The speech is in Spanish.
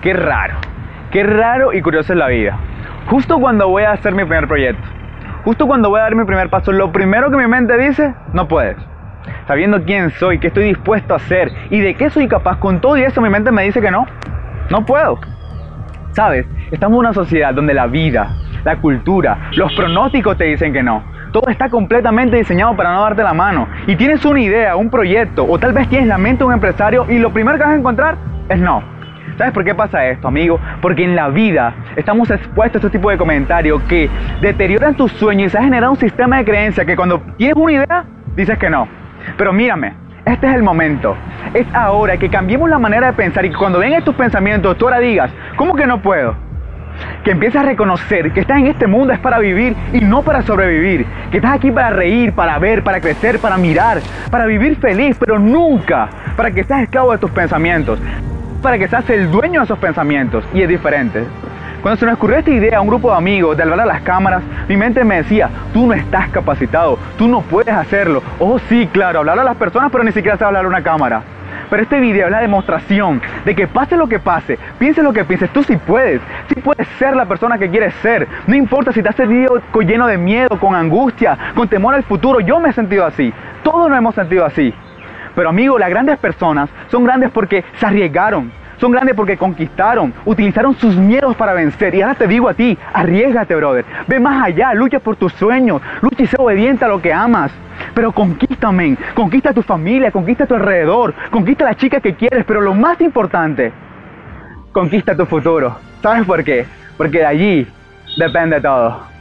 Qué raro, qué raro y curioso es la vida. Justo cuando voy a hacer mi primer proyecto, justo cuando voy a dar mi primer paso, lo primero que mi mente dice, no puedes. Sabiendo quién soy, qué estoy dispuesto a hacer y de qué soy capaz, con todo y eso mi mente me dice que no, no puedo. Sabes, estamos en una sociedad donde la vida, la cultura, los pronósticos te dicen que no. Todo está completamente diseñado para no darte la mano. Y tienes una idea, un proyecto, o tal vez tienes la mente de un empresario y lo primero que vas a encontrar es no. ¿Sabes por qué pasa esto, amigo? Porque en la vida estamos expuestos a este tipo de comentarios que deterioran tus sueños y se ha generado un sistema de creencia que cuando tienes una idea, dices que no. Pero mírame, este es el momento. Es ahora que cambiemos la manera de pensar y cuando vengan estos pensamientos, tú ahora digas, ¿cómo que no puedo? Que empieces a reconocer que estás en este mundo es para vivir y no para sobrevivir. Que estás aquí para reír, para ver, para crecer, para mirar, para vivir feliz, pero nunca para que seas esclavo de tus pensamientos. Para que seas el dueño de esos pensamientos. Y es diferente. Cuando se me ocurrió esta idea a un grupo de amigos de hablar a las cámaras, mi mente me decía, tú no estás capacitado, tú no puedes hacerlo. Oh sí, claro, hablar a las personas, pero ni siquiera sabes hablar a una cámara. Pero este video es la demostración de que pase lo que pase, piense lo que pienses, tú sí puedes, sí puedes ser la persona que quieres ser. No importa si te has sentido lleno de miedo, con angustia, con temor al futuro, yo me he sentido así, todos nos hemos sentido así. Pero amigo, las grandes personas son grandes porque se arriesgaron, son grandes porque conquistaron, utilizaron sus miedos para vencer. Y ahora te digo a ti, arriesgate, brother. Ve más allá, lucha por tus sueños, lucha y sé obediente a lo que amas. Pero conquístame, conquista a tu familia, conquista a tu alrededor, conquista a la chica que quieres, pero lo más importante, conquista tu futuro. ¿Sabes por qué? Porque de allí depende todo.